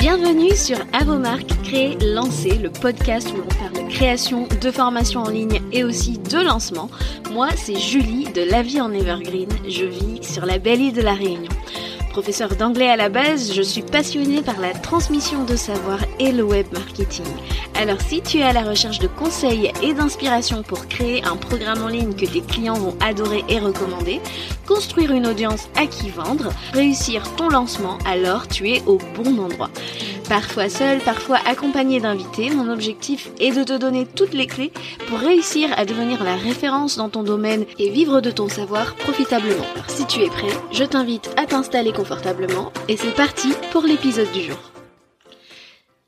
Bienvenue sur À vos marques, créer, lancer, le podcast où l'on parle de création, de formation en ligne et aussi de lancement. Moi, c'est Julie de La Vie en Evergreen. Je vis sur la belle île de la Réunion. Professeur d'anglais à la base, je suis passionnée par la transmission de savoir et le web marketing. Alors si tu es à la recherche de conseils et d'inspiration pour créer un programme en ligne que tes clients vont adorer et recommander, construire une audience à qui vendre, réussir ton lancement, alors tu es au bon endroit. Parfois seul, parfois accompagné d'invités, mon objectif est de te donner toutes les clés pour réussir à devenir la référence dans ton domaine et vivre de ton savoir profitablement. Alors si tu es prêt, je t'invite à t'installer confortablement et c'est parti pour l'épisode du jour.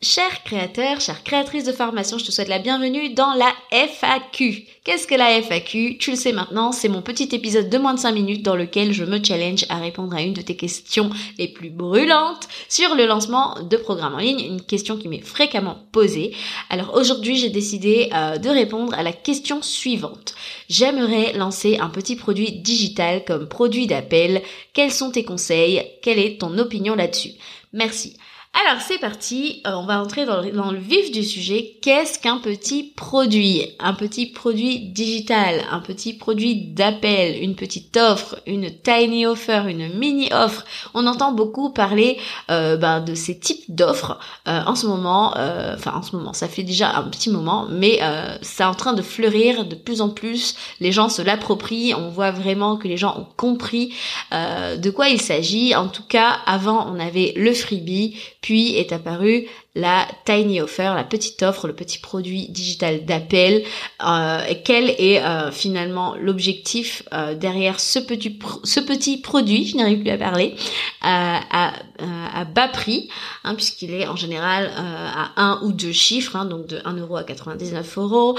Chers créateurs, chères créatrices de formation, je te souhaite la bienvenue dans la FAQ. Qu'est-ce que la FAQ Tu le sais maintenant, c'est mon petit épisode de moins de 5 minutes dans lequel je me challenge à répondre à une de tes questions les plus brûlantes sur le lancement de programmes en ligne, une question qui m'est fréquemment posée. Alors aujourd'hui, j'ai décidé euh, de répondre à la question suivante. J'aimerais lancer un petit produit digital comme produit d'appel. Quels sont tes conseils? Quelle est ton opinion là-dessus? Merci. Alors c'est parti, euh, on va entrer dans le, vif du sujet. Qu'est-ce qu'un petit produit? Un petit produit digital, un petit produit d'appel, une petite offre, une tiny offer, une mini offre. On entend beaucoup parler euh, ben, de ces types d'offres euh, en ce moment. Enfin en ce moment, ça fait déjà un petit moment, mais c'est en train de fleurir de plus en plus. Les gens se l'approprient. On voit vraiment que les gens ont compris de quoi il s'agit. En tout cas, avant on avait le freebie puis est apparue la tiny offer, la petite offre, le petit produit digital d'appel. Euh, quel est euh, finalement l'objectif euh, derrière ce petit ce petit produit, je n'arrive plus à parler, à, à, bas prix, hein, puisqu'il est en général à un ou deux chiffres, hein, donc de 1 euro à 99 euros.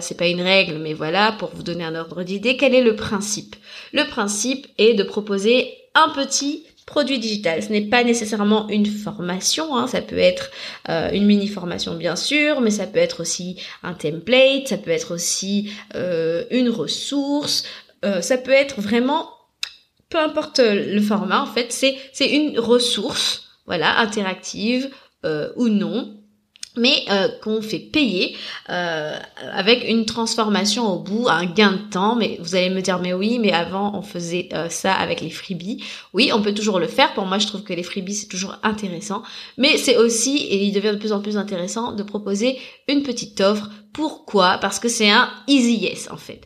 c'est pas une règle, mais voilà pour vous donner un ordre d'idée. Quel est le principe? Le principe est de proposer un petit produit digital. Ce n'est pas nécessairement une formation, hein. ça peut être euh, une mini formation bien sûr, mais ça peut être aussi un template, ça peut être aussi euh, une ressource, euh, ça peut être vraiment, peu importe le format en fait, c'est une ressource, voilà, interactive ou non, mais euh, qu'on fait payer euh, avec une transformation au bout, un gain de temps. Mais vous allez me dire, mais oui, mais avant on faisait euh, ça avec les freebies. Oui, on peut toujours le faire. Pour moi, je trouve que les freebies c'est toujours intéressant, mais c'est aussi et il devient de plus en plus intéressant de proposer une petite offre. Pourquoi? Parce que c'est un easy yes en fait.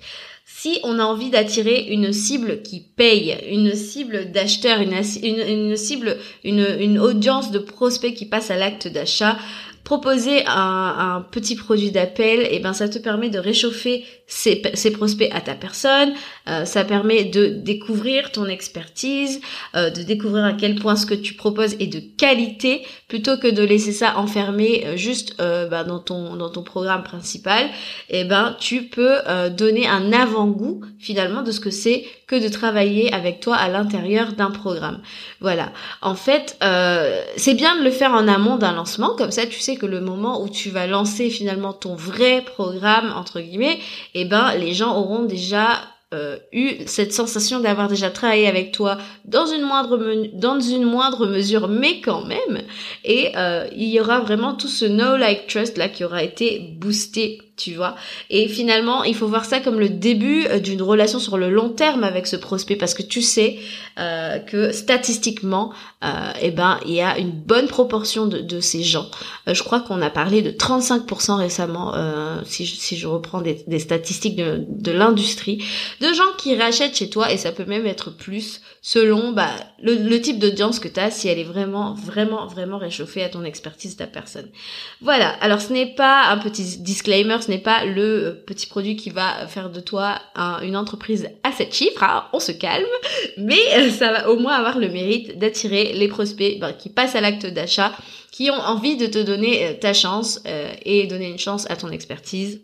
Si on a envie d'attirer une cible qui paye, une cible d'acheteur, une, une, une, cible, une, une audience de prospects qui passe à l'acte d'achat, proposer un, petit produit d'appel, et ben ça te permet de réchauffer ces, prospects à ta personne, euh, ça permet de découvrir ton expertise, euh, de découvrir à quel point ce que tu proposes est de qualité, plutôt que de laisser ça enfermé euh, juste ben, dans ton dans ton programme principal. Et eh ben tu peux donner un avant-goût finalement de ce que c'est que de travailler avec toi à l'intérieur d'un programme. Voilà. En fait, c'est bien de le faire en amont d'un lancement, comme ça tu sais que le moment où tu vas lancer finalement ton vrai programme entre guillemets, eh ben les gens auront déjà euh, eu cette sensation d'avoir déjà travaillé avec toi dans une moindre dans une moindre mesure mais quand même. Et euh, il y aura vraiment tout ce know like trust là qui aura été boosté tu vois. Et finalement, il faut voir ça comme le début euh, d'une relation sur le long terme avec ce prospect parce que tu sais euh, que statistiquement, euh, eh ben, il y a une bonne proportion de, de ces gens. Euh, je crois qu'on a parlé de 35% récemment, si, je, si je reprends des, des statistiques de, de l'industrie, de gens qui rachètent chez toi et ça peut même être plus selon bah, le, le type d'audience que tu as, si elle est vraiment, vraiment, vraiment réchauffée à ton expertise, ta personne. Voilà. Alors, ce n'est pas un petit disclaimer ce n'est pas le euh, petit produit qui va faire de toi une entreprise à 7 chiffres, hein, on se calme, mais euh, ça va au moins avoir le mérite d'attirer les prospects ben, qui passent à l'acte d'achat, qui ont envie de te donner euh, ta chance et donner une chance à ton expertise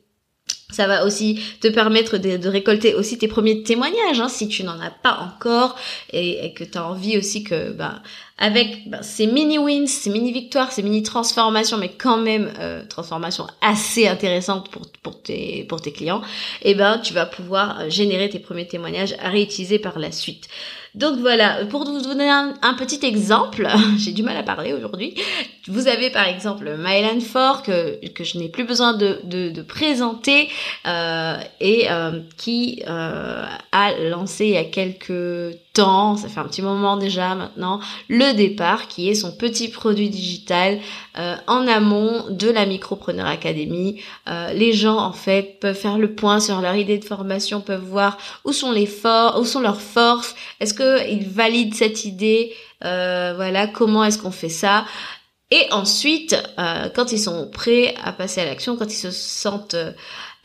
Ça va aussi te permettre de, récolter aussi tes premiers témoignages, hein, si tu n'en as pas encore et, que tu as envie aussi que, bah, avec bah, ces mini wins, ces mini victoires, ces mini transformations, mais quand même euh, transformations assez intéressantes pour, pour, tes, pour tes clients, et eh ben tu vas pouvoir euh, générer tes premiers témoignages à réutiliser par la suite. Donc voilà, pour vous donner un, petit exemple, j'ai du mal à parler aujourd'hui. Vous avez par exemple Mylan Fort que, que je n'ai plus besoin de, de, de présenter euh, et euh, qui euh, a lancé il y a quelques temps, ça fait un petit moment déjà maintenant, le départ qui est son petit produit digital euh, en amont de la Micropreneur Academy. Euh, les gens en fait peuvent faire le point sur leur idée de formation, peuvent voir où sont les forces, où sont leurs forces, est-ce qu'ils valident cette idée, euh, voilà, comment est-ce qu'on fait ça? Et ensuite, quand ils sont prêts à passer à l'action, quand ils se sentent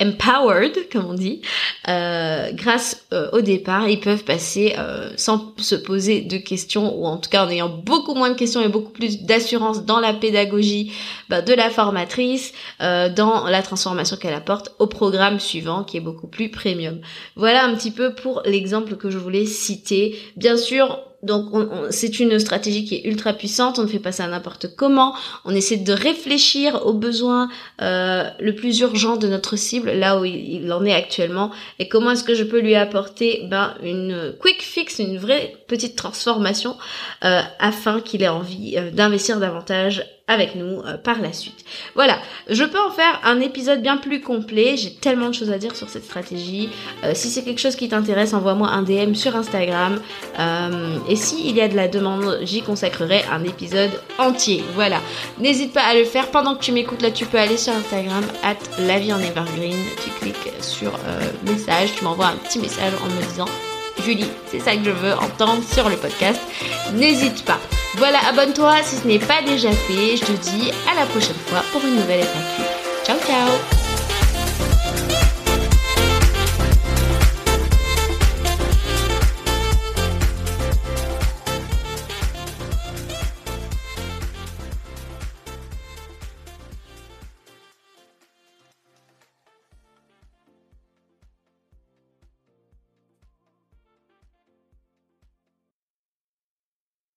empowered, comme on dit, euh, grâce euh, au départ, ils peuvent passer euh, sans se poser de questions, ou en tout cas en ayant beaucoup moins de questions et beaucoup plus d'assurance dans la pédagogie bah, de la formatrice, dans la transformation qu'elle apporte au programme suivant, qui est beaucoup plus premium. Voilà un petit peu pour l'exemple que je voulais citer. Bien sûr, donc c'est une stratégie qui est ultra puissante, on ne fait pas ça n'importe comment, on essaie de réfléchir aux besoins euh, le plus urgent de notre cible, là où il, en est actuellement, et comment est-ce que je peux lui apporter ben, une quick fix, une vraie petite transformation, euh, afin qu'il ait envie euh, d'investir davantage avec nous euh, par la suite. Voilà, je peux en faire un épisode bien plus complet, j'ai tellement de choses à dire sur cette stratégie. Euh, si c'est quelque chose qui t'intéresse, envoie-moi un DM sur Instagram. Euh, et s'il y a de la demande, j'y consacrerai un épisode entier. Voilà, n'hésite pas à le faire pendant que tu m'écoutes. Là, tu peux aller sur Instagram, at la vie en evergreen. Tu cliques sur message, tu m'envoies un petit message en me disant Julie, c'est ça que je veux entendre sur le podcast. N'hésite pas. Voilà, abonne-toi si ce n'est pas déjà fait. Je te dis à la prochaine fois pour une nouvelle FAQ. Ciao ciao